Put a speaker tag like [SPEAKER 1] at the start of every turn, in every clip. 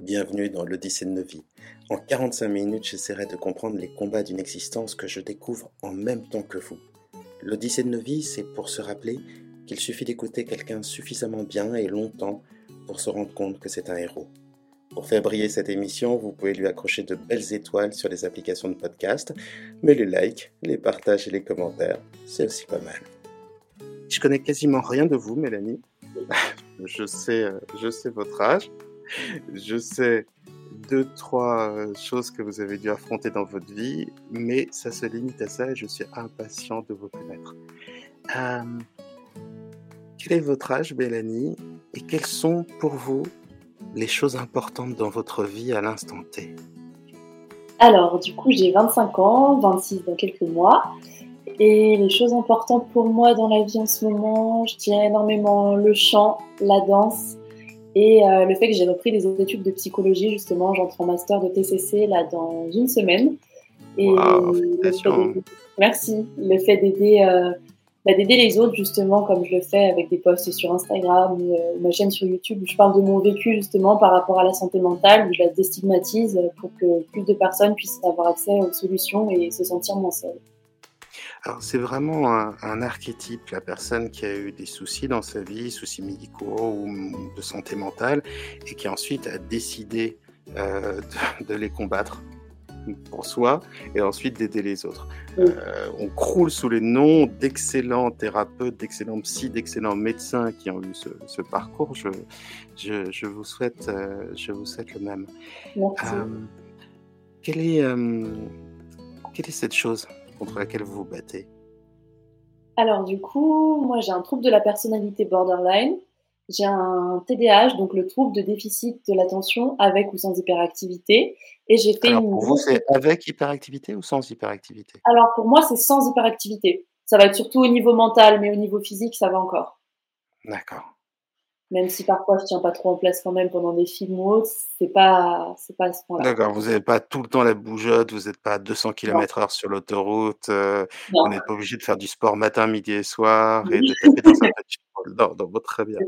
[SPEAKER 1] Bienvenue dans l'Odyssée de nos vies. En 45 minutes, j'essaierai de comprendre les combats d'une existence que je découvre en même temps que vous. L'Odyssée de nos vies, c'est pour se rappeler qu'il suffit d'écouter quelqu'un suffisamment bien et longtemps pour se rendre compte que c'est un héros. Pour faire briller cette émission, vous pouvez lui accrocher de belles étoiles sur les applications de podcast, mais les likes, les partages et les commentaires, c'est aussi pas mal. Je connais quasiment rien de vous, Mélanie. je sais, euh, je sais votre âge. Je sais deux, trois euh, choses que vous avez dû affronter dans votre vie, mais ça se limite à ça et je suis impatient de vous connaître. Euh, quel est votre âge, Mélanie, et quelles sont pour vous les choses importantes dans votre vie à l'instant T?
[SPEAKER 2] Alors, du coup, j'ai 25 ans, 26 dans quelques mois. Et les choses importantes pour moi dans la vie en ce moment, je dirais énormément le chant, la danse et euh, le fait que j'ai repris des études de psychologie, justement, j'entre en master de TCC là dans une semaine.
[SPEAKER 1] Et wow,
[SPEAKER 2] merci. Le fait d'aider euh, bah, d'aider les autres, justement, comme je le fais avec des posts sur Instagram ou euh, ma chaîne sur YouTube, où je parle de mon vécu, justement, par rapport à la santé mentale, où je la déstigmatise pour que plus de personnes puissent avoir accès aux solutions et se sentir moins seules.
[SPEAKER 1] Alors, c'est vraiment un, archétype, la personne qui a eu des soucis dans sa vie, soucis médicaux ou de santé mentale, et qui ensuite a décidé euh, de, les combattre pour soi et ensuite d'aider les autres. Euh, on croule sous les noms d'excellents thérapeutes, d'excellents psy, d'excellents médecins qui ont eu ce, parcours. Je, je, vous souhaite, euh, je vous souhaite le même.
[SPEAKER 2] Merci.
[SPEAKER 1] quelle, est, quelle est cette chose? Contre laquelle vous vous battez
[SPEAKER 2] Alors du coup, moi j'ai un trouble de la personnalité borderline. J'ai un TDAH, donc le trouble de déficit de l'attention avec ou sans hyperactivité. Et j'ai fait
[SPEAKER 1] Alors, Pour vous, c'est avec hyperactivité ou sans hyperactivité?
[SPEAKER 2] Alors pour moi, c'est sans hyperactivité. Ça va être surtout au niveau mental, mais au niveau physique, ça va encore.
[SPEAKER 1] D'accord
[SPEAKER 2] même si parfois je tiens pas trop en place quand même pendant des films ou autres, c'est pas, c'est pas à ce point-là.
[SPEAKER 1] D'accord, vous n'avez pas tout le temps la bougeotte, vous n'êtes pas à 200 km/h sur l'autoroute, euh, vous n'êtes pas obligé de faire du sport matin, midi et soir et de taper dans un petit non, non, très bien.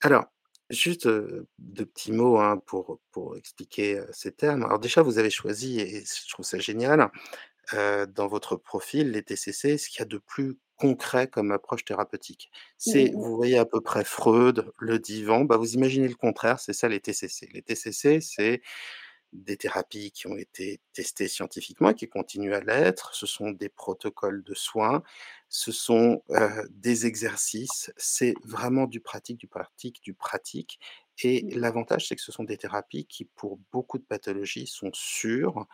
[SPEAKER 1] alors, juste deux petits mots hein, pour, pour expliquer ces termes. Alors déjà, vous avez choisi, et je trouve ça génial, dans votre profil, les TCC, ce qu'il y a de plus concret comme approche thérapeutique? C'est,
[SPEAKER 2] Mmh
[SPEAKER 1] vous voyez à peu près Freud, le divan, bah, vous imaginez le contraire, c'est ça les TCC. Les TCC, c'est des thérapies qui ont été testées scientifiquement et qui continuent à l'être. Ce sont des protocoles de soins, ce sont des exercices, c'est vraiment du pratique, du pratique, du pratique. Et
[SPEAKER 2] Mmh.
[SPEAKER 1] l'avantage, c'est que ce sont des thérapies qui, pour beaucoup de pathologies, sont sûres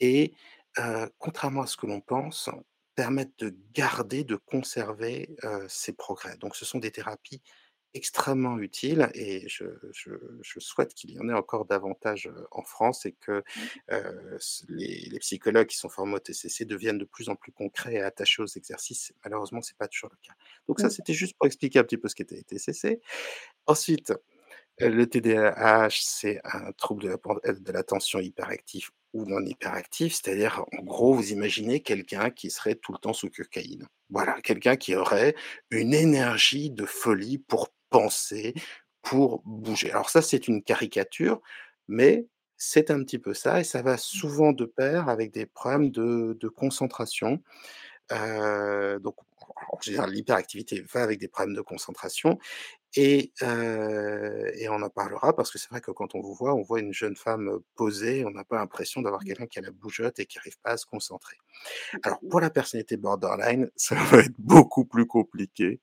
[SPEAKER 1] et contrairement à ce que l'on pense, permettent de garder, de conserver, heu, ces progrès. Donc ce sont des thérapies extrêmement utiles et je je je souhaite qu'il y en ait encore davantage, heu, en France et que, heu, les les psychologues qui sont formés au TCC deviennent de plus en plus concrets et attachés aux exercices. Malheureusement, c'est pas toujours le cas. Donc ça,
[SPEAKER 2] Mmh.
[SPEAKER 1] c'était juste pour expliquer un petit peu ce qu'était les TCC. Ensuite, heu, le TDAH, c'est un trouble de la pen de l'attention hyperactif ou non hyperactif, c'est-à-dire, en gros, vous imaginez quelqu'un qui serait tout le temps sous cocaïne. Voilà, quelqu'un qui aurait une énergie de folie pour penser, pour bouger. Alors ça, c'est une caricature, mais c'est un petit peu ça et ça va souvent de pair avec des problèmes de de concentration. Heu, donc en général, l'hyperactivité va avec des problèmes de concentration et heu et on en parlera parce que c'est vrai que quand on vous voit, on voit une jeune femme, posée, on n'a pas l'impression d'avoir quelqu'un qui a la bougeotte et qui arrive pas à se concentrer. Alors pour la personnalité borderline, ça va être beaucoup plus compliqué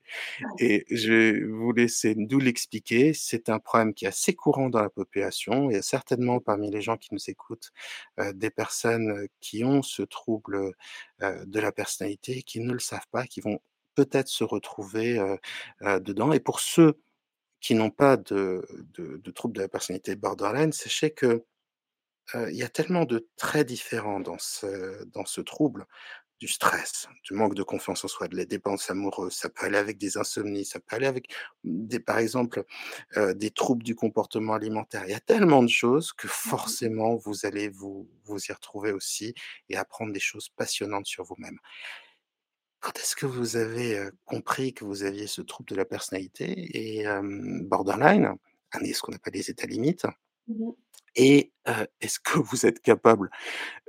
[SPEAKER 1] et je vais vous laisser nous l'expliquer. C'est un problème qui est assez courant dans la population. Il y a certainement parmi les gens qui nous écoutent, des personnes, qui ont ce trouble, de la personnalité, qui ne le savent pas, qui vont peut-être se retrouver, dedans et pour ceux qui n'ont pas de de de trouble de la personnalité borderline, sachez que, il y a tellement de traits différents dans ce dans ce trouble, du stress, du manque de confiance en soi, de la dépendance amoureuse, ça peut aller avec des insomnies, ça peut aller avec des par exemple, heu, des troubles du comportement alimentaire. Il y a tellement de choses que
[SPEAKER 2] Mmh
[SPEAKER 1] forcément vous allez vous vous y retrouver aussi et apprendre des choses passionnantes sur vous-même. Quand est-ce que vous avez, compris que vous aviez ce trouble de la personnalité et borderline? un ce qu'on appelle les états limites.
[SPEAKER 2] Mmh
[SPEAKER 1] Et est-ce que vous êtes capable,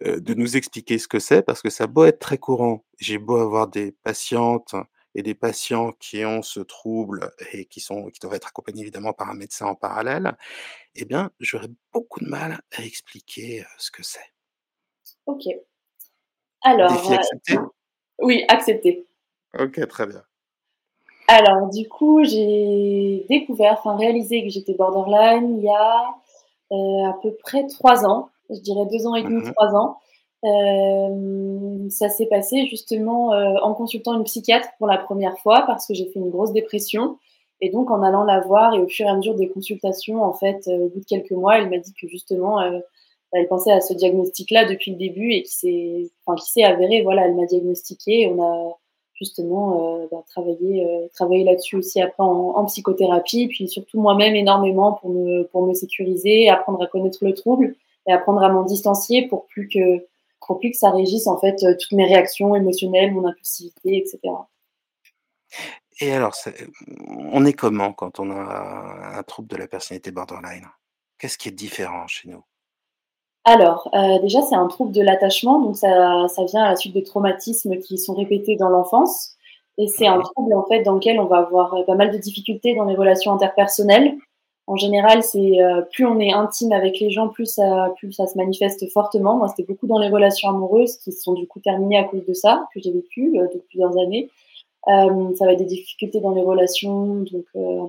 [SPEAKER 1] de nous expliquer ce que c'est? Parce que ça a beau être très courant, j'ai beau avoir des patientes et des patients qui ont ce trouble et qui sont qui doivent être accompagnés évidemment par un médecin en parallèle, eh bien, j'aurais beaucoup de mal à expliquer, ce que c'est.
[SPEAKER 2] OK. Alors,
[SPEAKER 1] Défi accepté?
[SPEAKER 2] Oui, accepté.
[SPEAKER 1] OK, très bien.
[SPEAKER 2] Alors du coup, j'ai découvert, enfin réalisé que j'étais borderline il y a, heu, à peu près 3 ans, je dirais 2 ans et demi,
[SPEAKER 1] Mmh
[SPEAKER 2] 3 ans. Hem, ça s'est passé justement, heu, en consultant une psychiatre pour la première fois parce que j'ai fait une grosse dépression et donc en allant la voir et au fur et à mesure des consultations, en fait, au bout de quelques mois, elle m'a dit que justement, elle pensait à ce diagnostic-là depuis le début et qui s'est avéré. Voilà, elle m'a diagnostiqué, on a justement, heu, bah, travaillé, heu, travaillé là-dessus aussi après en psychothérapie, puis surtout moi-même énormément pour me sécuriser, apprendre à connaître le trouble et apprendre à m'en distancier pour plus que pour plus que ça régisse en fait, heu, toutes mes réactions émotionnelles, mon impulsivité et cetera.
[SPEAKER 1] Et alors, on est comment quand on a un trouble de la personnalité borderline? Qu'est-ce qui est différent chez nous?
[SPEAKER 2] Alors, heu, déjà, c'est un trouble de l'attachement, donc ça ça vient à la suite de traumatismes qui sont répétés dans l'enfance et c'est un trouble, en fait, dans lequel on va avoir, heu, pas mal de difficultés dans les relations interpersonnelles. En général, c'est, heu, plus on est intime avec les gens, plus ça plus ça se manifeste fortement. Moi, c'était beaucoup dans les relations amoureuses qui se sont, du coup, terminées à cause de ça, que j'ai vécu, heu, depuis plusieurs années. Hem, ça va être des difficultés dans les relations donc, heu,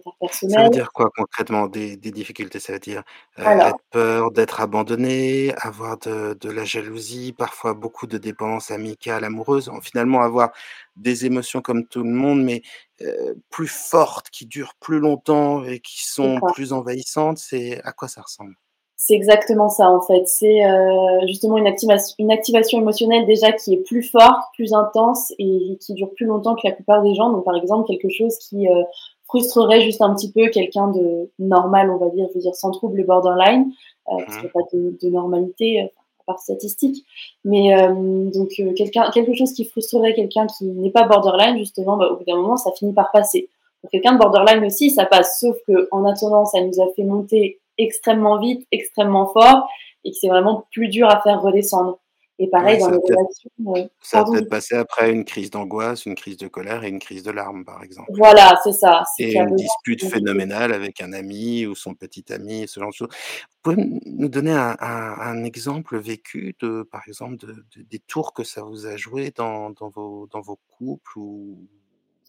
[SPEAKER 1] Ça veut
[SPEAKER 2] interpersonnelles.
[SPEAKER 1] dire quoi concrètement des des difficultés? Ça veut dire,
[SPEAKER 2] Alors
[SPEAKER 1] être peur d'être abandonné, avoir de de la jalousie, parfois beaucoup de dépendance amicale, amoureuse, en finalement avoir des émotions comme tout le monde, mais, heu, plus fortes, qui durent plus longtemps et qui sont plus envahissantes, c'est à quoi ça ressemble?
[SPEAKER 2] C'est exactement ça en fait. C'est euh, justement une, activation, une activation émotionnelle déjà qui est plus forte, plus intense et qui dure plus longtemps que la plupart des gens. Donc par exemple quelque chose qui euh, frustrerait juste un petit peu quelqu'un de normal, on va dire, je veux dire sans trouble borderline, euh, parce qu'il
[SPEAKER 1] Mmh
[SPEAKER 2] n'y a pas de, de normalité euh, à part statistique. Mais euh, donc euh, quelqu'un, quelque chose qui frustrerait quelqu'un qui n'est pas borderline, justement, bah, au bout d'un moment, ça finit par passer. Pour quelqu'un de borderline aussi, ça passe, sauf que en attendant, ça nous a fait monter extrêmement vite, extrêmement fort, et que c'est vraiment plus dur à faire redescendre. Et pareil
[SPEAKER 1] Ouais,
[SPEAKER 2] dans les relations. Euh,
[SPEAKER 1] ça va peut-être passer après une crise d'angoisse, une crise de colère et une crise de larmes, par exemple.
[SPEAKER 2] Voilà, c'est ça.
[SPEAKER 1] Et une dispute phénoménale avec un ami ou son petit ami, ce genre de choses. Vous pouvez nous donner un un un exemple vécu de par exemple, de de des tours que ça vous a joué dans dans vos dans vos couples ou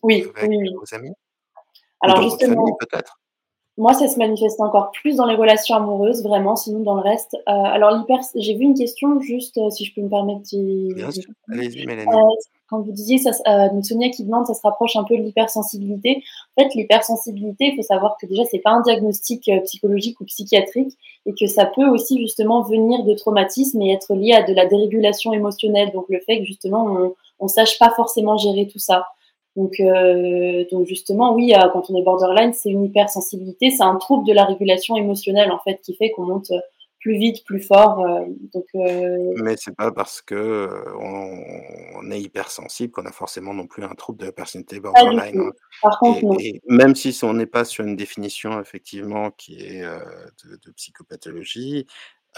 [SPEAKER 2] Oui,
[SPEAKER 1] avec
[SPEAKER 2] oui, oui.
[SPEAKER 1] vos amis? Ou
[SPEAKER 2] Alors
[SPEAKER 1] dans
[SPEAKER 2] justement,
[SPEAKER 1] peut-être?
[SPEAKER 2] Moi, ça se manifeste encore plus dans les relations amoureuses, vraiment. Sinon, dans le reste, euh, alors l'hyper, j'ai vu une question juste, euh, si je peux me permettre
[SPEAKER 1] Bien sûr, allez-y
[SPEAKER 2] Euh,
[SPEAKER 1] Mélanie.
[SPEAKER 2] quand vous disiez, ça, euh, donc Sonia qui demande, ça se rapproche un peu de l'hypersensibilité. En fait, l'hypersensibilité, il faut savoir que déjà, c'est pas un diagnostic euh, psychologique ou psychiatrique et que ça peut aussi justement venir de traumatisme et être lié à de la dérégulation émotionnelle. Donc, le fait que justement, on, on sache pas forcément gérer tout ça. Donc, euh, donc justement, oui, euh, quand on est borderline, c'est une hypersensibilité, c'est un trouble de la régulation émotionnelle en fait qui fait qu'on monte plus vite, plus fort. euh, donc, euh,
[SPEAKER 1] Mais c'est pas parce que, on on est hypersensible qu'on a forcément non plus un trouble de la personnalité borderline, hein.
[SPEAKER 2] Par contre,
[SPEAKER 1] Et
[SPEAKER 2] non.
[SPEAKER 1] et même si on n'est pas sur une définition effectivement qui est, de psychopathologie,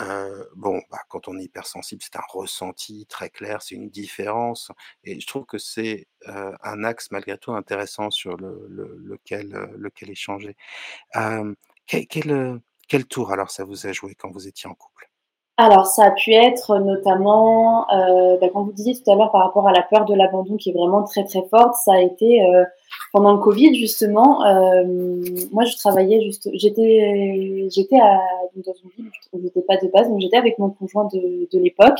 [SPEAKER 1] heu, bon, bah, quand on est hypersensible, c'est un ressenti très clair, c'est une différence et je trouve que c'est, heu, un axe malgré tout intéressant sur le le lequel, lequel échanger. Hem, quel quel, quel tour alors ça vous a joué quand vous étiez en couple?
[SPEAKER 2] Alors, ça a pu être notamment, heu, bah, quand vous disiez tout à l'heure par rapport à la peur de l'abandon qui est vraiment très, très forte, ça a été, heu, pendant le covid justement, hem, moi je travaillais juste j'étais j'étais dans une ville où j'étais pas de base, donc j'étais avec mon conjoint de de l'époque.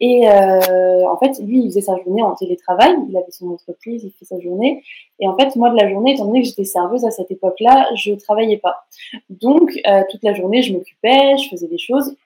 [SPEAKER 2] Et heu, en fait, lui, il faisait sa journée en télétravail, il avait son entreprise, il fait sa journée. Et en fait, moi de la journée, étant donné que j'étais serveuse à cette époque-là, je travaillais pas. Donc heu, toute la journée, je m'occupais, je faisais des choses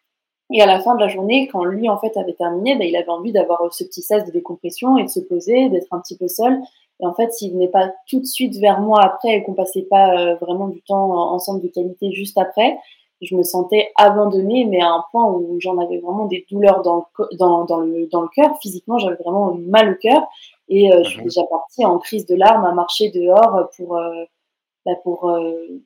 [SPEAKER 2] et à la fin de la journée, quand lui, en fait, avait terminé, bah, il avait envie d'avoir ce petit sas de décompression et de se poser, d'être un petit peu seul. Et en fait, s'il venait pas tout de suite vers moi après et qu'on passait pas euh, vraiment du temps ensemble de qualité juste après, je me sentais abandonnée, mais à un point où j'en avais vraiment des douleurs dans le, dans, dans le, dans le cœur. Physiquement, j'avais vraiment mal au cœur. Et euh, je suis
[SPEAKER 1] Mmh
[SPEAKER 2] déjà partie en crise de larmes à marcher dehors pour, euh, bah, pour euh,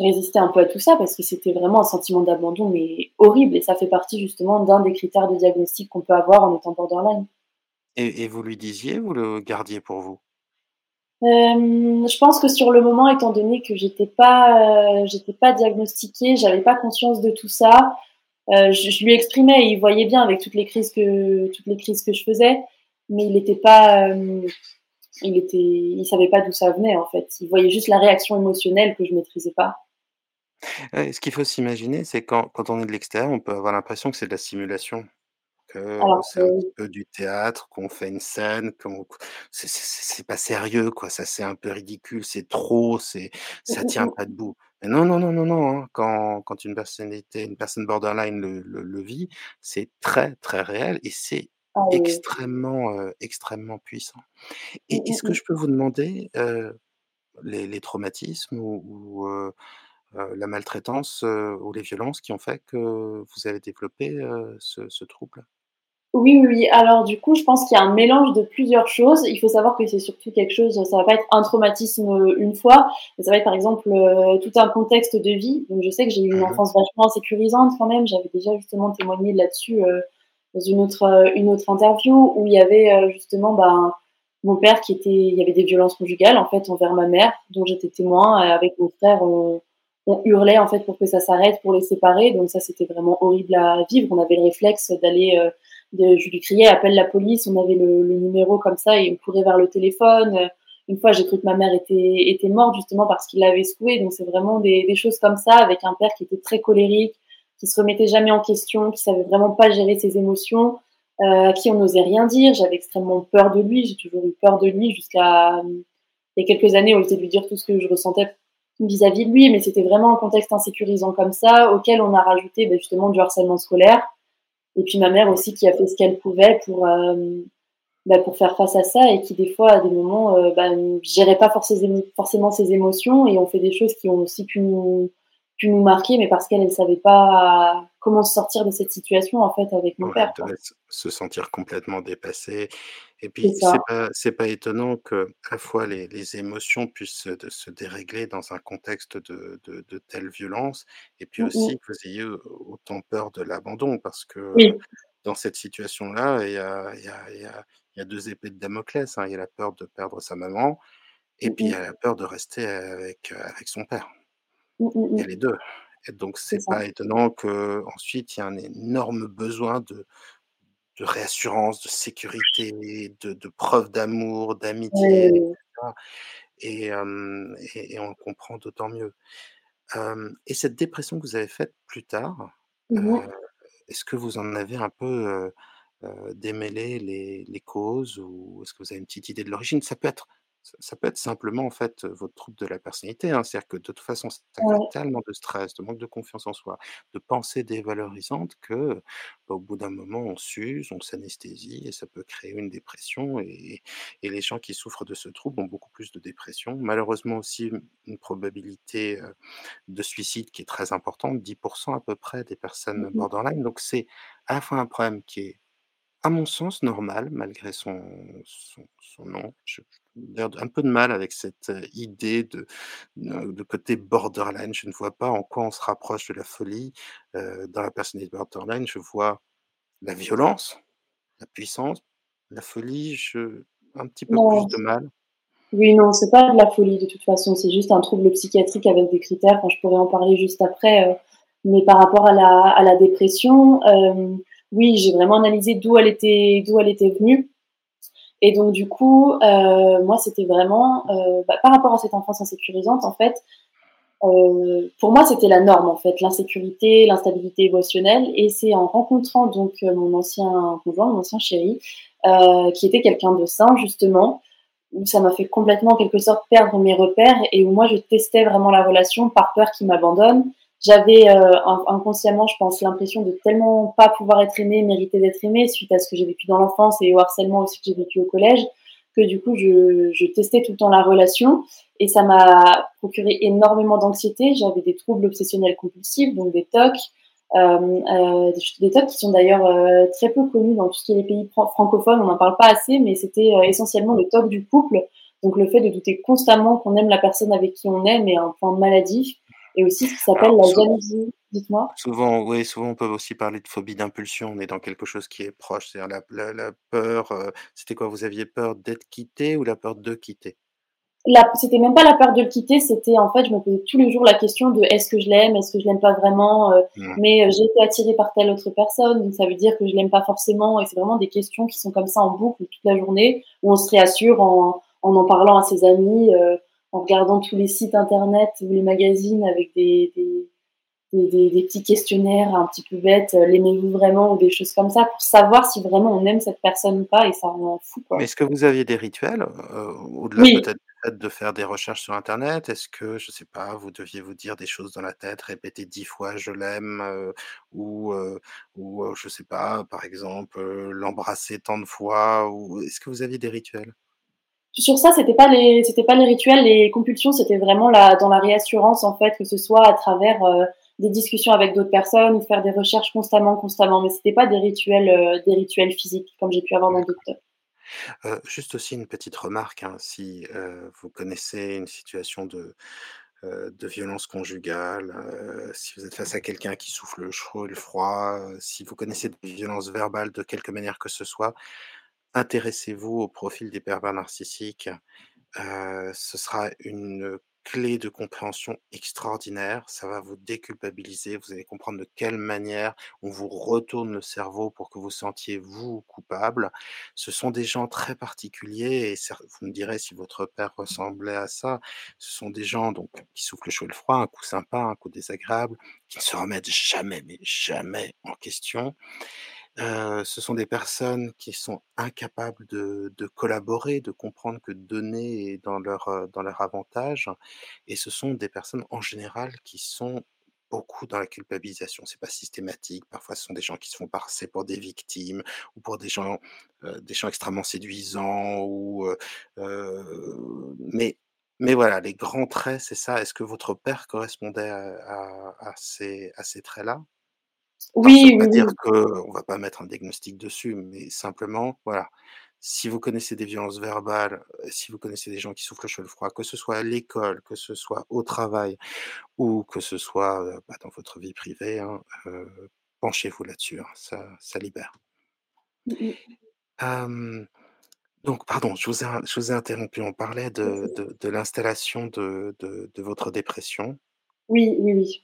[SPEAKER 2] résister un peu à tout ça parce que c'était vraiment un sentiment d'abandon mais horrible et ça fait partie justement d'un des critères de diagnostic qu'on peut avoir en étant borderline.
[SPEAKER 1] Et et vous lui disiez, vous le gardiez pour vous?
[SPEAKER 2] Hem, je pense que sur le moment, étant donné que j'étais pas, heu, j'étais pas diagnostiquée, j'avais pas conscience de tout ça, heu, je je lui exprimais et il voyait bien avec toutes les crises que toutes les crises que je faisais, mais il était pas, il était il savait pas d'où ça venait, en fait. Il voyait juste la réaction émotionnelle que je maîtrisais pas.
[SPEAKER 1] Ce qu'il faut s'imaginer, c'est quand quand on est de l'extérieur, on peut avoir l'impression que c'est de la simulation, que c'est un petit peu du théâtre, qu'on fait une scène, qu'on c'est pas sérieux, quoi, ça c'est un peu ridicule, c'est trop, c'est ça tient pas debout. Mais non, non, non, non, non, hein, quand quand une personnalité une personne borderline le le le vit, c'est très, très réel et c'est
[SPEAKER 2] Ah oui.
[SPEAKER 1] extrêmement, extrêmement puissant.
[SPEAKER 2] Mmh
[SPEAKER 1] Et
[SPEAKER 2] mh,
[SPEAKER 1] est-ce que
[SPEAKER 2] mmh.
[SPEAKER 1] je peux vous demander, les les traumatismes ou la maltraitance, ou les violences qui ont fait que vous avez développé, ce ce trouble?
[SPEAKER 2] Oui, oui. Alors du coup, je pense qu'il y a un mélange de plusieurs choses. Il faut savoir que c'est surtout quelque chose ça va pas être un traumatisme, une fois, mais ça va être par exemple, tout un contexte de vie. Donc je sais que j'ai eu une
[SPEAKER 1] Mmh
[SPEAKER 2] enfance vachement insécurisante quand même. J'avais déjà justement témoigné là-dessus, dans une autre, heu, une autre interview où il y avait, heu, justement, ben, mon père qui était il y avait des violences conjugales en fait envers ma mère, dont j'étais témoin et avec mon frère on hurlait en fait pour que ça s'arrête, pour les séparer. Donc ça, c'était vraiment horrible à vivre. On avait le réflexe d'aller, de je lui criais: «Appelle la police», on avait le le numéro comme ça et on courait vers le téléphone. Une fois, j'ai cru que ma mère était était morte justement parce qu'il l'avait secouée. Donc c'est vraiment des des choses comme ça avec un père qui était très colérique, qui se remettait jamais en question, qui savait vraiment pas gérer ses émotions, heu, à qui on n'osait rien dire. J'avais extrêmement peur de lui, j'ai toujours eu peur de lui jusqu'à, mmh, il y a quelques années où j'osais lui dire tout ce que je ressentais vis-à-vis de lui, mais c'était vraiment un contexte insécurisant comme ça, auquel on a rajouté, beh, justement du harcèlement scolaire. Et puis ma mère aussi qui a fait ce qu'elle pouvait pour, hem, bah, pour faire face à ça et qui des fois à des moments, bah, ne gérait pas forcément ses émotions et ont fait des choses qui ont aussi pu nous pu nous marquer, mais parce qu'elle, elle savait pas comment sortir de cette situation en fait avec mon
[SPEAKER 1] Ouais,
[SPEAKER 2] père,
[SPEAKER 1] devait se se sentir complètement dépassée et puis c'est pas pas étonnant qu'à la fois les les émotions puissent se de se dérégler dans un contexte de de de telle violence et puis
[SPEAKER 2] Mmh mh.
[SPEAKER 1] aussi que vous ayez, autant peur de l'abandon parce que,
[SPEAKER 2] Oui.
[SPEAKER 1] dans cette situation-là, il y a y a y a y a 2 épées de Damoclès, hein. Il y a la peur de perdre sa maman et
[SPEAKER 2] Mmh
[SPEAKER 1] puis il y a la peur de rester avec, avec son père.
[SPEAKER 2] Mmh mh,
[SPEAKER 1] Il y a
[SPEAKER 2] mmh.
[SPEAKER 1] les 2 et donc
[SPEAKER 2] C'est
[SPEAKER 1] c'est
[SPEAKER 2] ça.
[SPEAKER 1] pas étonnant qu'ensuite il y a un énorme besoin de de réassurance, de sécurité, de de preuves d'amour, d'amitié et
[SPEAKER 2] oui.
[SPEAKER 1] cetera et hem et et on le comprend d'autant mieux. Et cette dépression que vous avez faite plus tard,
[SPEAKER 2] Mmh
[SPEAKER 1] est-ce que vous en avez un peu, heu, démêlé les les causes ou est-ce que vous avez une petite idée de l'origine? Ça peut être ça peut être simplement en fait, votre trouble de la personnalité, hein. C'est-à-dire que de toute façon, ça crée
[SPEAKER 2] Ouais.
[SPEAKER 1] tellement de stress, de manque de confiance en soi, de pensées dévalorisantes que, bah, au bout d'un moment, on s'use, on s'anesthésie et ça peut créer une dépression et et les gens qui souffrent de ce trouble ont beaucoup plus de dépression. Malheureusement aussi, une probabilité, de suicide qui est très importante, 10% à peu près des
[SPEAKER 2] Mmh
[SPEAKER 1] personnes borderline. Donc c'est à la fois un problème qui est, à mon sens, normal malgré son son son nom. J'ai un peu de mal avec cette, idée de de côté borderline. Je ne vois pas en quoi on se rapproche de la folie, dans la personnalité borderline. Je vois la violence, la puissance, la folie, je un petit peu plus de mal.
[SPEAKER 2] Oui, non, c'est pas de la folie de toute façon, c'est juste un trouble psychiatrique avec des critères, enfin je pourrais en parler juste après, mais par rapport à la à la dépression, oui, j'ai vraiment analysé d'où elle était d'où elle était venue et donc du coup, heu, moi c'était vraiment, heu, bah, par rapport à cette enfance insécurisante en fait, heu, pour moi c'était la norme en fait, l'insécurité, l'instabilité émotionnelle et c'est en rencontrant donc mon ancien conjoint, mon ancien chéri, qui était quelqu'un de sain justement, où ça m'a fait complètement, en quelque sorte, perdre mes repères et où moi, je testais vraiment la relation par peur qu'il m'abandonne. J'avais euh, inconsciemment, je pense, l'impression de tellement pas pouvoir être aimée, mériter d'être aimée suite à ce que j'ai vécu dans l'enfance et au harcèlement aussi que j'ai vécu au collège, que du coup, je, je testais tout le temps la relation et ça m'a procuré énormément d'anxiété. J'avais des troubles obsessionnels compulsifs, donc des TOC, euh, euh, des TOC qui sont d'ailleurs euh, très peu connus dans tout ce qui est les pays francophones, on n'en parle pas assez, mais c'était euh, essentiellement le TOC du couple, donc le fait de douter constamment qu'on aime la personne avec qui on est, mais un point maladif. Et aussi ce qui s'appelle la jalousie. Dites-moi.
[SPEAKER 1] Souvent, oui, souvent on peut aussi parler de phobie d'impulsion. On est dans quelque chose qui est proche, c'est-à-dire la, la, la peur. euh, c'était quoi? Vous aviez peur d'être quitté ou la peur de quitter?
[SPEAKER 2] C'était même pas la peur de le quitter, c'était en fait, je me posais tous les jours la question de est-ce que je l'aime, est-ce que je l'aime pas vraiment, euh,
[SPEAKER 1] Hmm.
[SPEAKER 2] mais euh, j'ai été attirée par telle autre personne, donc ça veut dire que je l'aime pas forcément, et c'est vraiment des questions qui sont comme ça en boucle toute la journée, où on se réassure en en, en parlant à ses amis, euh, en regardant tous les sites internet ou les magazines avec des, des, des, des- des petits questionnaires un petit peu bêtes, euh, l'aimez-vous vraiment ou des choses comme ça, pour savoir si vraiment on aime cette personne ou pas, et ça rend fou, quoi.
[SPEAKER 1] Mais est-ce que vous aviez des rituels, heu, au-delà
[SPEAKER 2] Oui,
[SPEAKER 1] peut-être de faire des recherches sur internet? Est-ce que, je sais pas, vous deviez vous dire des choses dans la tête, répéter 10 fois «je l'aime», heu, ou, ou, je sais pas, par exemple, l'embrasser tant de fois ou est-ce que vous aviez des rituels?
[SPEAKER 2] Sur ça, c'était pas les, pas les rituels, les compulsions, c'était vraiment dans la réassurance en fait, que ce soit à travers euh, des discussions avec d'autres personnes ou faire des recherches constamment, constamment. Mais c'était pas des rituels, euh, des rituels physiques comme j'ai pu avoir dans d'autres.
[SPEAKER 1] Heu, juste aussi une petite remarque, hein, si, vous connaissez une situation de, violence conjugale, si vous êtes face à quelqu'un qui souffle le chaud et le froid, si vous connaissez des violences verbales de quelque manière que ce soit, intéressez-vous au profil des pervers narcissiques. Ce sera une clé de compréhension extraordinaire. Ça va vous déculpabiliser. Vous allez comprendre de quelle manière on vous retourne le cerveau pour que vous sentiez, vous, coupable. Ce sont des gens très particuliers et vous me direz si votre père ressemblait à ça. Ce sont des gens donc qui soufflent le chaud et le froid, un coup sympa, un coup désagréable, qui ne se remettent jamais, mais jamais en question. Ce sont des personnes qui sont incapables de collaborer, de comprendre que donner est dans leur, dans leur avantage et ce sont des personnes en général qui sont beaucoup dans la culpabilisation. C'est pas systématique, parfois ce sont des gens qui se font passer pour des victimes ou pour des gens, des gens extrêmement séduisants mais mais voilà, les grands traits, c'est ça. Est-ce que votre père correspondait à ces à ces traits-là? Alors ça
[SPEAKER 2] Oui,
[SPEAKER 1] veut
[SPEAKER 2] oui,
[SPEAKER 1] dire qu'on va pas mettre un diagnostic dessus, mais simplement, voilà, si vous connaissez des violences verbales, heu, si vous connaissez des gens qui souffrent le chaud le froid, que ce soit à l'école, que ce soit au travail ou que ce soit, heu, bah, dans votre vie privée, hein, heu, penchez-vous là-dessus, hein, ça ça libère.
[SPEAKER 2] Mm, mm.
[SPEAKER 1] Hem, donc pardon, je vous ai je vous ai interrompu, on parlait de de de l'installation de de de votre dépression.
[SPEAKER 2] Oui, oui, oui.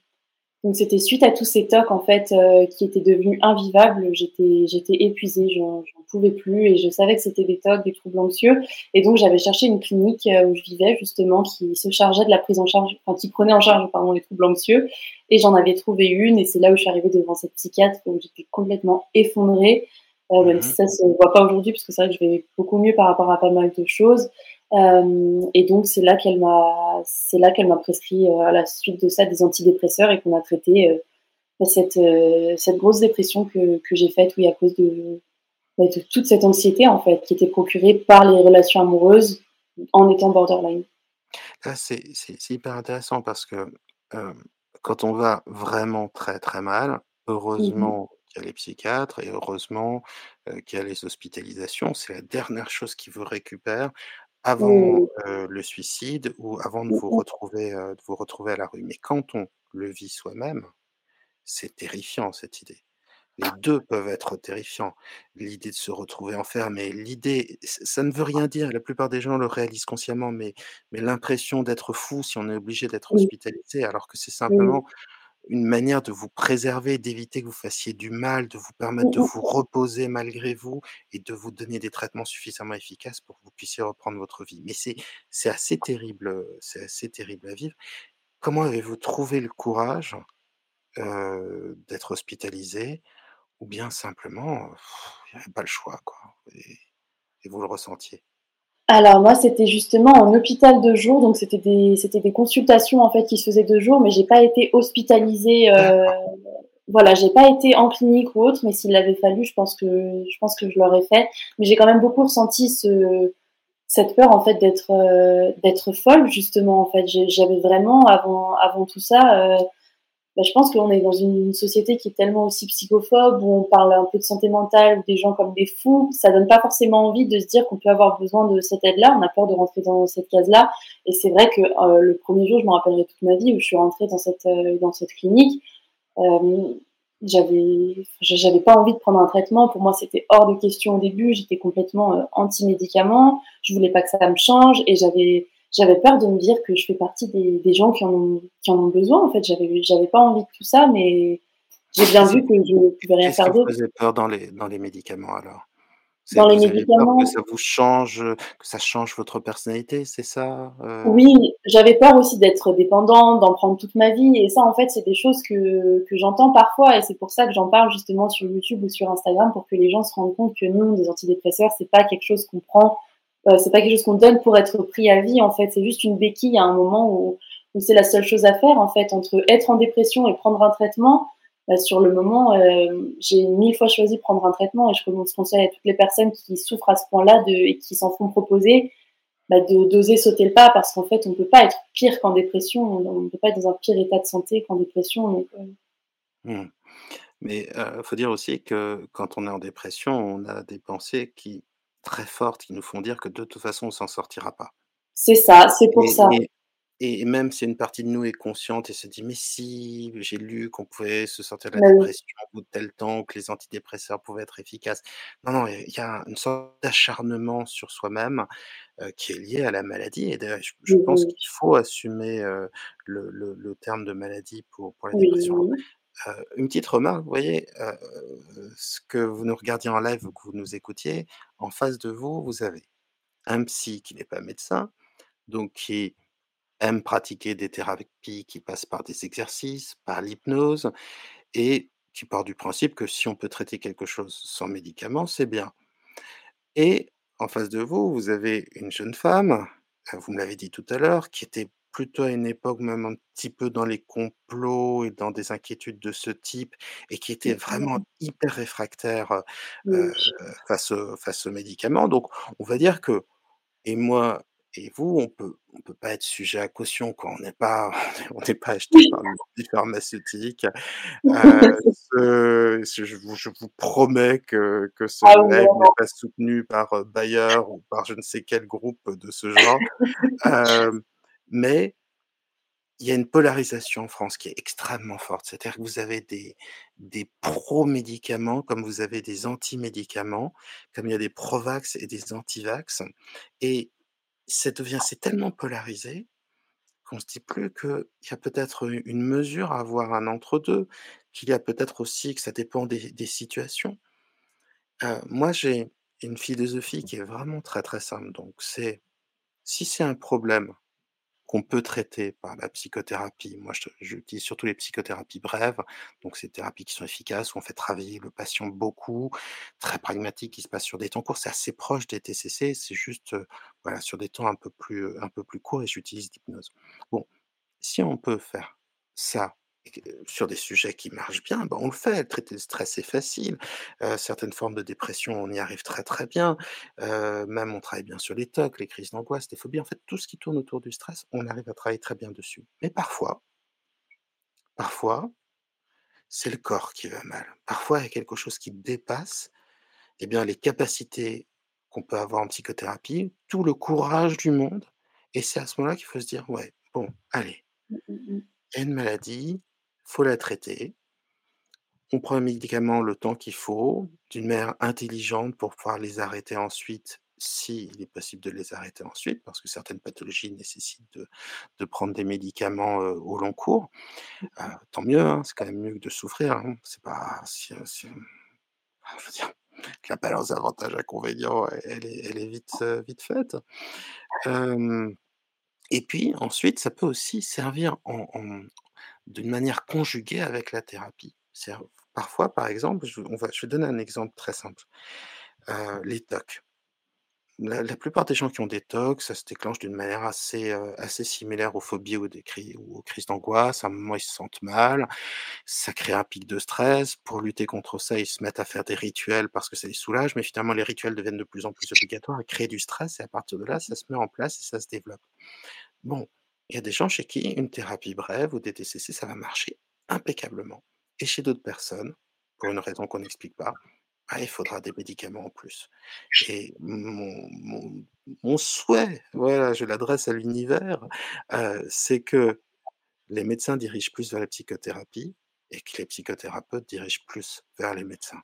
[SPEAKER 2] Donc c'était suite à tous ces tocs en fait euh, qui étaient devenus invivables. J'étais j'étais épuisée, j'en pouvais plus et je savais que c'était des tocs, des troubles anxieux. Et donc j'avais cherché une clinique euh, où je vivais justement qui se chargeait de la prise en charge, enfin qui prenait en charge pardon les troubles anxieux. Et j'en avais trouvé une et c'est là où je suis arrivée devant cette psychiatre où j'étais complètement effondrée, euh, même si
[SPEAKER 1] Mmh
[SPEAKER 2] ça se voit pas aujourd'hui parce que c'est vrai que je vais beaucoup mieux par rapport à pas mal de choses. Euh, et donc c'est là qu'elle m'a, c'est là qu'elle m'a prescrit euh, à la suite de ça des antidépresseurs et qu'on a traité euh, cette cette grosse dépression que que j'ai faite, oui, à cause de, bah, de toute cette anxiété en fait qui était procurée par les relations amoureuses en étant borderline.
[SPEAKER 1] Là, c'est hyper intéressant parce que, quand on va vraiment très, très mal,
[SPEAKER 2] Mmh
[SPEAKER 1] heureusement qu'il y a les psychiatres et heureusement, heu, qu'il y a les hospitalisations. C'est la dernière chose qui vous récupère avant,
[SPEAKER 2] Oui,
[SPEAKER 1] heu, le suicide ou avant de
[SPEAKER 2] oui,
[SPEAKER 1] vous retrouver, de vous retrouver à la rue. Mais quand on le vit soi-même, c'est terrifiant cette idée. Les 2 peuvent être terrifiants. L'idée de se retrouver enfermé, l'idée ça ne veut rien dire, la plupart des gens le réalisent consciemment, mais mais l'impression d'être fou si on est obligé d'être hospitalisé, alors que c'est
[SPEAKER 2] oui.
[SPEAKER 1] simplement une manière de vous préserver, d'éviter que vous fassiez du mal, de vous permettre de vous reposer malgré vous et de vous donner des traitements suffisamment efficaces pour que vous puissiez reprendre votre vie. Mais c'est c'est assez terrible, c'est assez terrible à vivre. Comment avez-vous trouvé le courage, heu, d'être hospitalisé? Ou bien simplement, il y avait pas le choix quoi et et vous le ressentiez?
[SPEAKER 2] Alors moi, c'était justement en hôpital de jour, donc c'était des c'était des consultations en fait qui se faisaient de jour, mais j'ai pas été hospitalisée,
[SPEAKER 1] D'accord.
[SPEAKER 2] voilà, j'ai pas été en clinique ou autre, mais s'il l'avait fallu, je pense que je pense que je l'aurais fait. Mais j'ai quand même beaucoup ressenti ce cette peur en fait d'être, heu, d'être folle justement en fait. J'avais vraiment avant avant tout ça, heu bah, je pense qu'on est dans une société qui est tellement aussi psychophobe, où on parle un peu de santé mentale, des gens comme des fous, ça donne pas forcément envie de se dire qu'on peut avoir besoin de cette aide-là. On a peur de rentrer dans cette case-là. Et c'est vrai que euh, le premier jour, je me rappellerai toute ma vie où je suis rentrée dans cette euh, dans cette clinique. Euh, j'avais pas envie de prendre un traitement pour moi c'était hors de question au début j'étais complètement anti médicaments je voulais pas que ça me change et j'avais j'avais peur de me dire que je fais partie des, des gens qui en, ont, qui en ont besoin. En fait, j'avais, j'avais pas envie de tout ça, mais j'ai bien vu que je ne pouvais rien faire d'autre.
[SPEAKER 1] Qu'est-ce peur dans les, dans les médicaments alors?
[SPEAKER 2] Dans les médicaments.
[SPEAKER 1] que ça vous change, que ça change votre personnalité, c'est ça
[SPEAKER 2] euh? Oui, j'avais peur aussi d'être dépendante, d'en prendre toute ma vie. Et ça, en fait, c'est des choses que, que j'entends parfois. Et c'est pour ça que j'en parle justement sur YouTube ou sur Instagram pour que les gens se rendent compte que nous, des antidépresseurs, c'est pas quelque chose qu'on prend euh, c'est pas quelque chose qu'on donne pour être pris à vie en fait. C'est juste une béquille à un moment où, c'est la seule chose à faire en fait entre être en dépression et prendre un traitement. Bah, sur le moment, euh, j'ai mille fois choisi prendre un traitement et je conseille à toutes les personnes qui souffrent à ce point-là et qui s'en font proposer bah, de d'oser sauter le pas parce qu'en fait, on peut pas être pire qu'en dépression. On ne peut pas être dans un pire état de santé qu'en dépression. Euh.
[SPEAKER 1] mmh. Mais il faut dire aussi que quand on est en dépression, on a des pensées qui très fortes qui nous font dire que de toute façon, on s'en sortira pas.
[SPEAKER 2] C'est ça, c'est pour ça.
[SPEAKER 1] Et, même si une partie de nous est consciente et se dit: «Mais si, j'ai lu qu'on pouvait se sortir de la dépression au bout de tel temps, que les antidépresseurs pouvaient être efficaces». Non, non, il y a une sorte d'acharnement sur soi-même, qui est lié à la maladie et d'ailleurs je pense qu'il faut assumer, le le terme de maladie pour pour la dépression. Une petite remarque, vous voyez, ce que vous nous regardiez en live ou que vous nous écoutiez, en face de vous, vous avez un psy qui n'est pas médecin, donc qui aime pratiquer des thérapies qui passent par des exercices, par l'hypnose, et qui part du principe que si on peut traiter quelque chose sans médicaments, c'est bien. Et en face de vous, vous avez une jeune femme, vous me l'avez dit tout à l'heure, qui était plutôt à une époque même un petit peu dans les complots et dans des inquiétudes de ce type et qui était vraiment hyper réfractaire, face face aux médicaments. Donc on va dire que et moi et vous, on peut on peut pas être sujet à caution quand on n'est pas on n'est pas acheté par une lobby pharmaceutique. je vous je vous promets que que ce
[SPEAKER 2] Ah
[SPEAKER 1] n'est pas soutenu par, Bayer ou par je ne sais quel groupe de ce genre. Mais il y a une polarisation en France qui est extrêmement forte. C'est-à-dire que vous avez des des pro-médicaments, comme vous avez des anti-médicaments, comme il y a des pro-vax et des anti-vax et ça devient c'est tellement polarisé qu'on se dit plus qu'il y a peut-être une mesure à avoir un entre-deux, qu'il y a peut-être aussi que ça dépend des situations. Heu, moi, j'ai une philosophie qui est vraiment très, très simple, donc c'est si c'est un problème qu'on peut traiter par la psychothérapie. Moi, j'utilise surtout les psychothérapies brèves, donc ces thérapies qui sont efficaces, où on fait travailler le patient beaucoup, très pragmatique, qui se passe sur des temps courts. C'est assez proche des TCC, c'est juste euh, voilà, sur des temps un peu plus, un peu plus courts et j'utilise l'hypnose. Bon, si on peut faire ça sur des sujets qui marchent bien, ben on le fait. Traiter le stress, c'est facile. certaines formes de dépression, on y arrive très, très bien. même on travaille bien sur les TOC, les crises d'angoisse, les phobies. En fait, tout ce qui tourne autour du stress, on arrive à travailler très bien dessus. Mais parfois parfois, c'est le corps qui va mal. Parfois, il y a quelque chose qui dépasse, eh bien, les capacités qu'on peut avoir en psychothérapie, tout le courage du monde et c'est à ce moment-là qu'il faut se dire: «Ouais, bon, allez,
[SPEAKER 2] mmh, mmh, mmh.
[SPEAKER 1] il y a une maladie, faut la traiter. On prend un médicament le temps qu'il faut, d'une manière intelligente pour pouvoir les arrêter ensuite, s'il est possible de les arrêter ensuite, parce que certaines pathologies nécessitent de, de prendre des médicaments au long cours. Euh, tant mieux, hein, c'est quand même mieux que de souffrir. Hein. C'est pas si, si, ah, dire, la balance avantage-inconvénient, elle est, elle est vite, vite faite. et puis ensuite, ça peut aussi servir en, d'une manière conjuguée avec la thérapie. Parfois, par exemple, je on va vais donner un exemple très simple. Heu, les TOC. La plupart des gens qui ont des TOC, ça se déclenche d'une manière assez, assez similaire aux phobies ou aux crises d'angoisse. À un moment, ils se sentent mal, ça crée un pic de stress. Pour lutter contre ça, ils se mettent à faire des rituels parce que ça les soulage, mais finalement les rituels deviennent de plus en plus obligatoires et créent du stress et à partir de là, ça se met en place et ça se développe. Bon, il y a des gens chez qui une thérapie brève ou des TCC, ça va marcher impeccablement et chez d'autres personnes, pour une raison qu'on n'explique pas, bah, il faudra des médicaments en plus et mon mon mon souhait, voilà, je l'adresse à l'univers, heu, c'est que les médecins dirigent plus vers la psychothérapie et que les psychothérapeutes dirigent plus vers les médecins.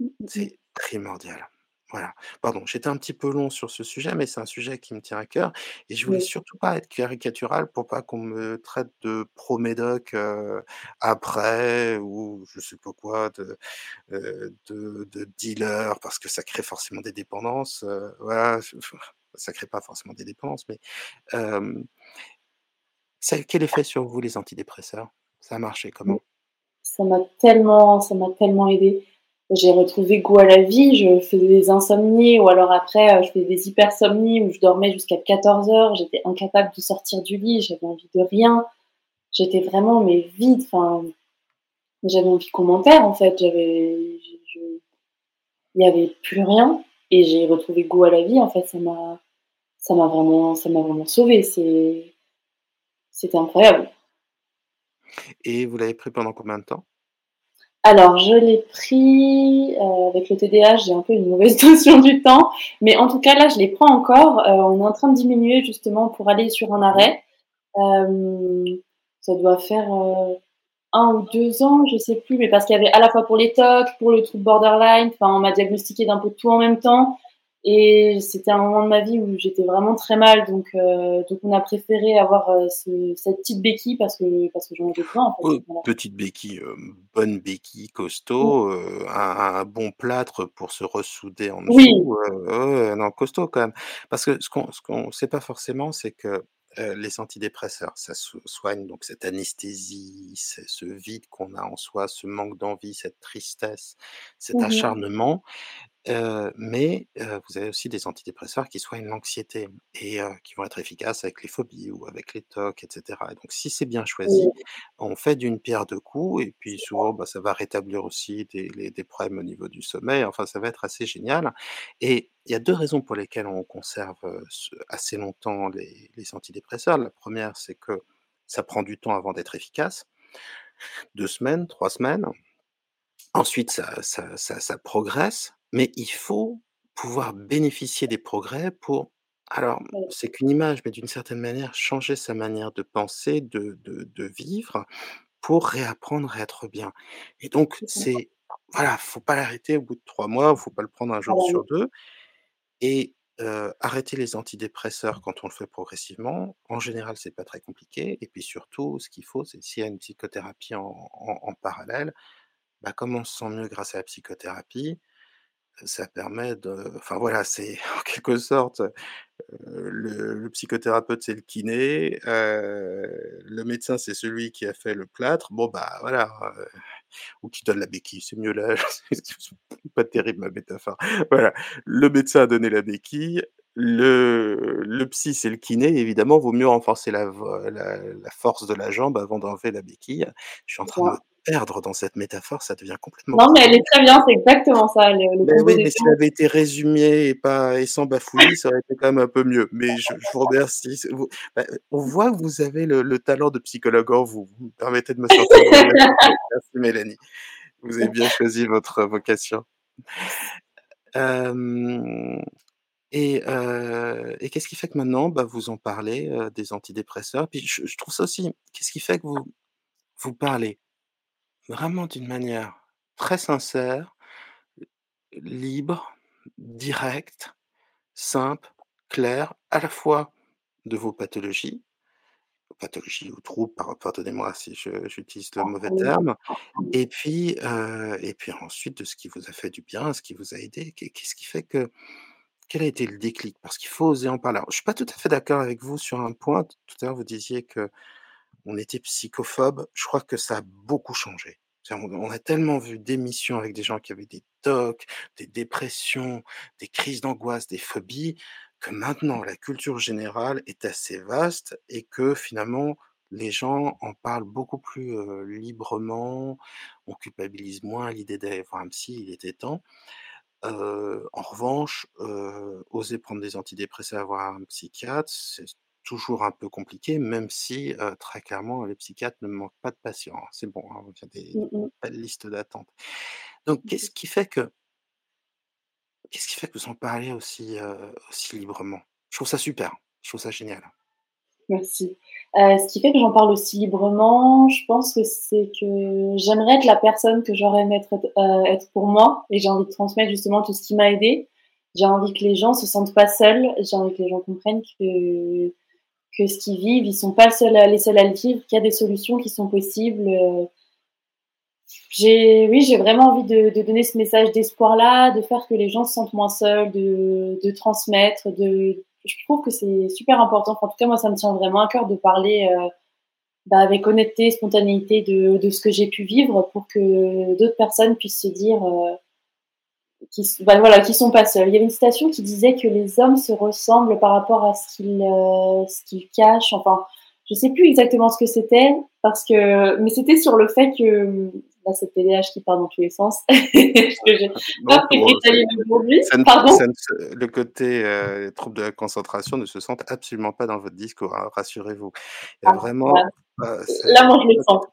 [SPEAKER 2] Mmh mh mh.
[SPEAKER 1] C'est primordial. Voilà. Pardon, j'étais un petit peu long sur ce sujet, mais c'est un sujet qui me tient à cœur et je voulais
[SPEAKER 2] Oui.
[SPEAKER 1] surtout pas être caricatural pour pas qu'on me traite de pro-médoc, heu, après ou je sais pas quoi, de, de de dealer parce que ça crée forcément des dépendances, voilà, ça crée pas forcément des dépendances, mais, hem ça a eu quel effet sur vous les antidépresseurs? Ça a marché
[SPEAKER 2] Mmh.
[SPEAKER 1] comment?
[SPEAKER 2] Ça m'a tellement ça m'a tellement aidée. J'ai retrouvé goût à la vie, je faisais des insomnies ou alors après, heu, je faisais des hypersomnies où je dormais jusqu'à 14:00, j'étais incapable de sortir du lit, j'avais envie de rien. J'étais vraiment mais vide, enfin, j'avais envie qu'on m'enterre en fait, j'avais il y avait plus rien et j'ai retrouvé goût à la vie, en fait, ça m'a ça m'a vraiment ça m'a vraiment sauvée, c'est c'était incroyable.
[SPEAKER 1] Et vous l'avez pris pendant combien de temps?
[SPEAKER 2] Alors je l'ai pris, heu, avec le TDAH, j'ai un peu une mauvaise notion du temps, mais en tout cas là, je les prends encore, heu, on est en train de diminuer justement pour aller sur un arrêt. Hem, ça doit faire, heu, 1 ou 2 ans, je sais plus, mais parce qu'il y avait à la fois pour les TOC, pour le trouble borderline, enfin on m'a diagnostiqué d'un peu tout en même temps et c'était un moment de ma vie où j'étais vraiment très mal donc heu, donc on a préféré avoir, ce cette petite béquille parce que parce que j'en avais besoin en fait,
[SPEAKER 1] Oh,
[SPEAKER 2] voilà.
[SPEAKER 1] petite béquille, hem, bonne béquille costaud, un un bon plâtre pour se ressouder en
[SPEAKER 2] Oui.
[SPEAKER 1] dessous, ouais, non costaud quand même. Parce que ce qu'on ce qu'on sait pas forcément, c'est que, les antidépresseurs, ça so soigne donc cette anesthésie, ce vide qu'on a en soi, ce manque d'envie, cette tristesse, cet
[SPEAKER 2] Mmh mh.
[SPEAKER 1] acharnement, heu, mais heu, vous avez aussi des antidépresseurs qui soignent l'anxiété et heu, qui vont être efficaces avec les phobies ou avec les TOC et cetera et donc si c'est bien choisi, on fait d'une pierre deux coups et puis
[SPEAKER 2] C'est ça.
[SPEAKER 1] souvent, bah, ça va rétablir aussi des les des problèmes au niveau du sommeil, enfin ça va être assez génial et il y a 2 raisons pour lesquelles on conserve, heu, ce assez longtemps les les antidépresseurs. La 1re, c'est que ça prend du temps avant d'être efficace. 2 semaines, 3 semaines. Ensuite ça ça ça ça progresse, mais il faut pouvoir bénéficier des progrès pour alors c'est qu'une image, mais d'une certaine manière, changer sa manière de penser, de de de vivre pour réapprendre à être bien et donc
[SPEAKER 2] Je comprends.
[SPEAKER 1] c'est voilà, faut pas l'arrêter au bout de 3 mois, faut pas le prendre 1
[SPEAKER 2] Ah
[SPEAKER 1] jour
[SPEAKER 2] bah
[SPEAKER 1] sur. 2 et heu, arrêter les antidépresseurs quand on le fait progressivement, en général, c'est pas très compliqué et puis surtout, ce qu'il faut, c'est s'il y a une psychothérapie en en en parallèle, bah, comme on se sent mieux grâce à la psychothérapie, ça permet de enfin voilà, c'est en quelque sorte, le le psychothérapeute, c'est le kiné, le médecin, c'est celui qui a fait le plâtre, bon, bah, voilà, ou qui donne la béquille, c'est mieux là, pas terrible ma métaphore. Voilà, le médecin a donné la béquille, le le psy, c'est le kiné, évidemment, vaut mieux renforcer la v la la force de la jambe avant d'enlever la béquille. Je suis en train de. Perdre dans cette métaphore, ça devient complètement
[SPEAKER 2] Non, mais elle est très bien, c'est exactement ça, le
[SPEAKER 1] oui, mais si
[SPEAKER 2] 2.
[SPEAKER 1] elle avait été résumée et pas et sans bafouillis, ça aurait été quand même un peu mieux, mais je je vous remercie, vous bah, on voit que vous avez le le talent de psychologue en vous, vous me permettez de me sentir. Merci Mélanie, vous avez bien choisi votre vocation. Hem et qu'est-ce qui fait que maintenant, bah, vous en parlez, heu, des antidépresseurs? Puis je je trouve ça aussi qu'est-ce qui fait que vous vous parlez? Vraiment d'une manière très sincère, libre, directe, simple, claire, à la fois de vos pathologies pathologies ou troubles, par pardonnez-moi si j'utilise le mauvais terme et puis, heu et puis ensuite de ce qui vous a fait du bien, ce qui vous a aidé. Qu'est qu'est-ce qui fait que quel a été le déclic? Parce qu'il faut oser en parler. Alors je suis pas tout à fait d'accord avec vous sur un point, tout à l'heure vous disiez qu'on était psychophobe, je crois que ça a beaucoup changé. On on a tellement vu d'émissions avec des gens qui avaient des TOC, des dépressions, des crises d'angoisse, des phobies, que maintenant la culture générale est assez vaste et que finalement les gens en parlent beaucoup plus, heu, librement, on culpabilise moins l'idée d'aller voir un psy, il était temps. Heu, en revanche, heu, oser prendre des antidépresseurs, voir un psychiatre, c'est toujours un peu compliqué, même si, très clairement, les psychiatres ne manquent pas de patients, hein. C'est bon, hein, il y a des listes d'attente. Donc
[SPEAKER 2] Mmh mh.
[SPEAKER 1] qu'est-ce qui fait que qu'est-ce qui fait que vous en parlez aussi, aussi librement? Je trouve ça super, je trouve ça génial.
[SPEAKER 2] Merci. Ce qui fait que j'en parle aussi librement, je pense que c'est que j'aimerais être la personne que j'aurais aimé être être pour moi et j'ai envie de transmettre justement tout ce qui m'a aidée. J'ai envie que les gens se sentent pas seuls, j'ai envie que les gens comprennent que que ce qu'ils vivent, ils sont pas les seuls à le vivre, qu'il y a des solutions qui sont possibles, heu j'ai oui, j'ai vraiment envie de donner ce message d'espoir-là, de faire que les gens se sentent moins seuls, de de transmettre, de je trouve que c'est super important. En tout cas, moi, ça me tient vraiment à cœur de parler, heu, bah, avec honnêteté, spontanéité de de ce que j'ai pu vivre pour que d'autres personnes puissent se dire, heu, s bah, voilà, qu'ils sont pas seuls. Il y avait une citation qui disait que les hommes se ressemblent par rapport à ce qu'ils, heu, ce qu'ils cachent. Enfin, je sais plus exactement ce que c'était parce que mais c'était sur le fait que, là, c'est le TDAH qui part dans tous les sens, pas aujourd'hui. Pardon?
[SPEAKER 1] ne se le côté, heu, trouble de la concentration ne se sente absolument pas dans votre discours, hein, rassurez-vous. Il y a
[SPEAKER 2] Ah,
[SPEAKER 1] vraiment,
[SPEAKER 2] voilà.
[SPEAKER 1] heu,
[SPEAKER 2] Là, moi, je le sens.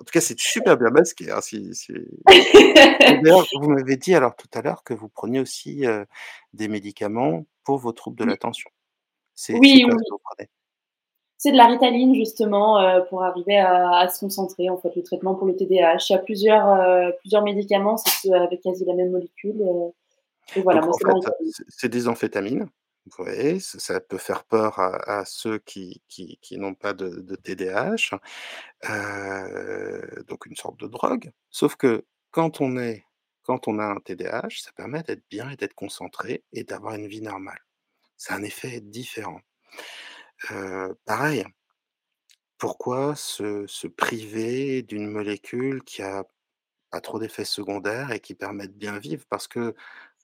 [SPEAKER 1] En tout cas, c'est super bien masqué, hein, si si et d'ailleurs, vous m'avez dit alors tout à l'heure que vous preniez aussi, heu, des médicaments pour vos troubles de l'attention.
[SPEAKER 2] Oui, oui,
[SPEAKER 1] ce que
[SPEAKER 2] oui.
[SPEAKER 1] vous prenez?
[SPEAKER 2] C'est de la Ritaline justement, heu, pour arriver à à se concentrer, en fait, le traitement pour le TDAH. Il y a plusieurs, heu, plusieurs médicaments, c'est ceux avec quasi la même molécule, heu et voilà,
[SPEAKER 1] Donc
[SPEAKER 2] moi,
[SPEAKER 1] en
[SPEAKER 2] c'est
[SPEAKER 1] fait, des amphétamines, vous voyez? Ça peut faire peur à à ceux qui qui qui n'ont pas de de TDAH, donc une sorte de drogue. Sauf que quand on est quand on a un TDAH, ça permet d'être bien et d'être concentré et d'avoir une vie normale. C'est un effet différent. Pareil, pourquoi se se priver d'une molécule qui a pas trop d'effets secondaires et qui permet de bien vivre? Parce que, vous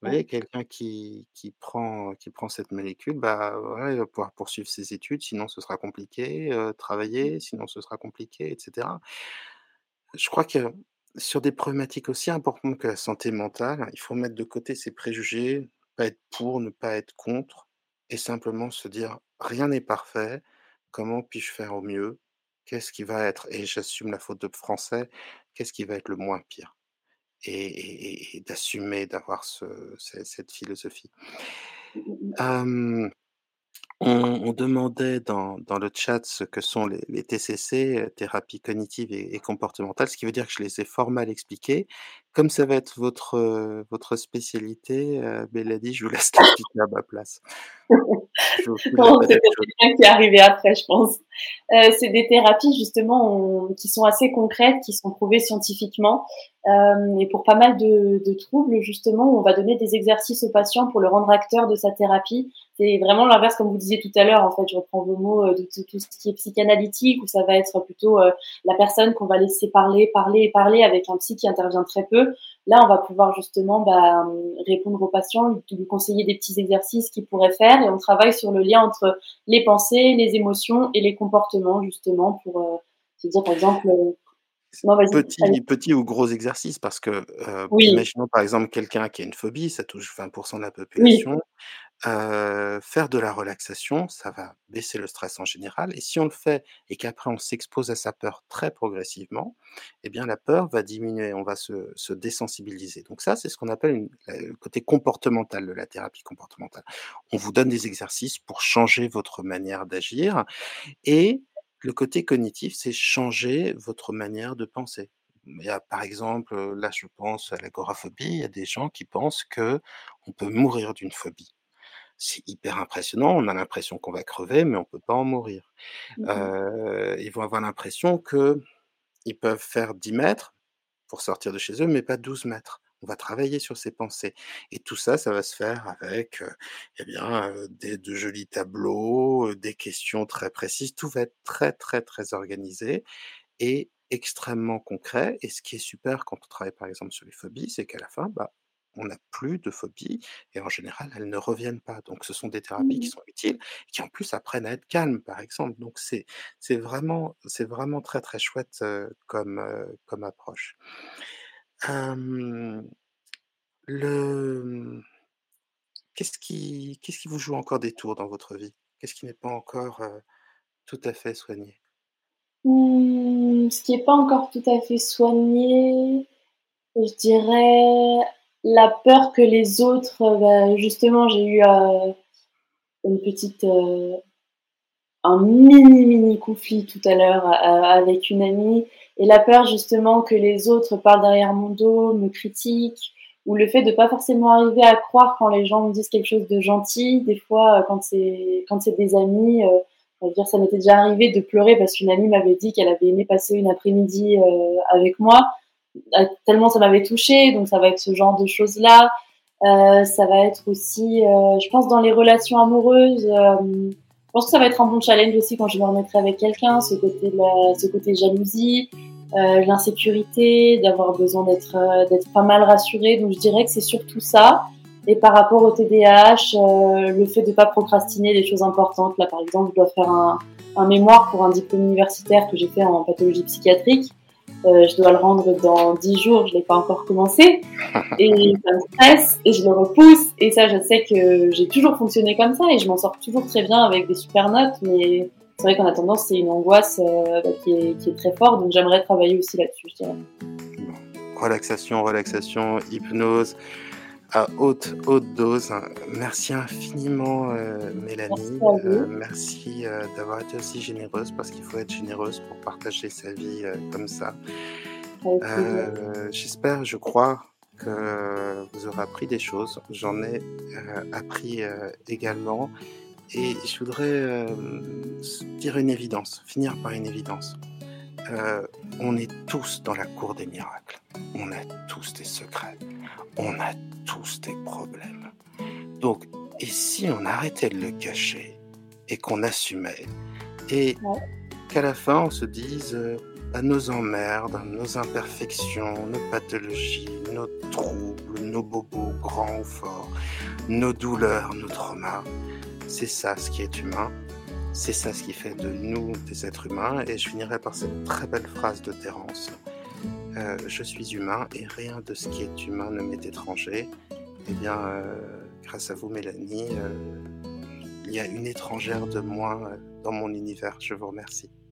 [SPEAKER 1] voyez, quelqu'un qui qui prend qui prend cette molécule, bah, voilà, il va pouvoir poursuivre ses études, sinon ce sera compliqué, heu, travailler, sinon ce sera compliqué et cetera. Je crois que sur des problématiques aussi importantes que la santé mentale, il faut mettre de côté ses préjugés, pas être pour, ne pas être contre et simplement se dire: «Rien n'est parfait, comment puis-je faire au mieux? Qu'est-ce qui va être» et j'assume la faute de français, «qu'est-ce qui va être le moins pire?» et d'assumer, d'avoir ce ce cette philosophie. On demandait dans le chat ce que sont les TCC, heu, thérapies cognitives et et comportementales, ce qui veut dire que je les ai fort mal expliquées. Comme ça va être votre, votre spécialité, heu, Mélanie, je vous laisse l'expliquer à ma place.
[SPEAKER 2] Non, c'est quelqu'un qui est arrivé après, je pense. Heu, c'est des thérapies justement, on qui sont assez concrètes, qui sont prouvées scientifiquement, hem et pour pas mal de de troubles justement, on va donner des exercices au patient pour le rendre acteur de sa thérapie. C'est vraiment l'inverse comme vous disiez tout à l'heure, en fait, je reprends vos mots, heu, de tout tout ce qui est psychanalytique où ça va être plutôt, la personne qu'on va laisser parler, parler et parler avec un psy qui intervient très peu. Là, on va pouvoir justement, bah, répondre au patient, lui conseiller des petits exercices qu'il pourrait faire et on travaille sur le lien entre les pensées, les émotions et les comportements justement pour, se dire par exemple, non, allez.
[SPEAKER 1] petit petit ou gros exercice parce que,
[SPEAKER 2] Oui,
[SPEAKER 1] imaginons par exemple quelqu'un qui a une phobie, ça touche 20% de la
[SPEAKER 2] oui.
[SPEAKER 1] Faire de la relaxation, ça va baisser le stress en général et si on le fait et qu'après on s'expose à sa peur très progressivement, eh bien la peur va diminuer, on va se se désensibiliser. Donc ça, c'est ce qu'on appelle le côté comportemental de la thérapie comportementale. On vous donne des exercices pour changer votre manière d'agir et le côté cognitif, c'est changer votre manière de penser. Par exemple, là je pense à l'agoraphobie, il y a des gens qui pensent qu'on peut mourir d'une phobie. C'est hyper impressionnant, on a l'impression qu'on va crever, mais on peut pas en mourir.
[SPEAKER 2] Mmh
[SPEAKER 1] ils vont avoir l'impression qu'ils peuvent faire 10 mètres pour sortir de chez eux, mais pas 12 mètres. On va travailler sur ces pensées et tout ça, ça va se faire avec, eh bien, des de jolis tableaux, des questions très précises. Tout va être très, très, très organisé et extrêmement concret et ce qui est super quand on travaille par exemple sur les phobies, c'est qu'à la fin, bah, on n'a plus de phobie et en général, elles ne reviennent pas. Donc ce sont des thérapies qui
[SPEAKER 2] Mmh
[SPEAKER 1] sont utiles, qui en plus apprennent à être calmes, par exemple. Donc c'est c'est vraiment c'est vraiment très, très chouette, comme, comme approche. Le, qu'est-ce qui qu'est-ce qui vous joue encore des tours dans votre vie? Qu'est-ce qui n'est pas encore, tout à fait soigné?
[SPEAKER 2] Mmh, ce qui est pas encore tout à fait soigné, je dirais la peur que les autres, heu, bah, justement j'ai eu, heu, une petite, heu, un mini, mini conflit tout à l'heure, heu, avec une amie et la peur justement que les autres parlent derrière mon dos, me critiquent ou le fait de pas forcément arriver à croire quand les gens me disent quelque chose de gentil. Des fois, quand c'est quand c'est des amis, on va dire ça m'était déjà arrivé de pleurer parce qu'une amie m'avait dit qu'elle avait aimé passer une après-midi, avec moi, tellement ça m'avait touchée, donc ça va être ce genre de choses-là. Heu, ça va être aussi, heu, je pense dans les relations amoureuses, hem, je pense que ça va être un bon challenge aussi quand je me remettrai avec quelqu'un, ce côté de la ce côté jalousie, heu, l'insécurité, d'avoir besoin d'être, heu, d'être pas mal rassurée. Donc je dirais que c'est surtout ça et par rapport au TDAH, heu, le fait de pas procrastiner les choses importantes. Là, par exemple, je dois faire un un mémoire pour un diplôme universitaire que j'ai fait en pathologie psychiatrique. Heu, je dois le rendre dans 10 jours, je l'ai pas encore commencé. Et ça me stresse et je le repousse. Et ça, je sais que j'ai toujours fonctionné comme ça et je m'en sors toujours très bien avec des super notes, mais c'est vrai qu'en attendant, c'est une angoisse, heu, bah, qui est qui est très forte, donc j'aimerais travailler aussi là-dessus, je dirais.
[SPEAKER 1] Relaxation, relaxation, hypnose à haute, haute dose. Merci infiniment,
[SPEAKER 2] Merci
[SPEAKER 1] Mélanie, merci, heu, d'avoir été aussi généreuse parce qu'il faut être généreuse pour partager sa vie, comme ça. J'espère, je crois que vous aurez appris des choses. J'en ai, appris, également et je voudrais, dire une évidence, finir par une évidence. Heu, on est tous dans la cour des miracles. On a tous des secrets. On a tous des problèmes. Donc et si on arrêtait de le cacher et qu'on assumait et
[SPEAKER 2] Ouais.
[SPEAKER 1] qu'à la fin on se dise, heu, bah, nos emmerdes, nos imperfections, nos pathologies, nos troubles, nos bobos grands ou forts, nos douleurs, nos traumas, c'est ça ce qui est humain, c'est ça ce qui fait de nous des êtres humains et je finirai par cette très belle phrase de Terence, heu: «Je suis humain et rien de ce qui est humain ne m'est étranger». Et bien, heu, grâce à vous Mélanie, heu, il y a une étrangère de heu, dans mon univers. Je vous remercie.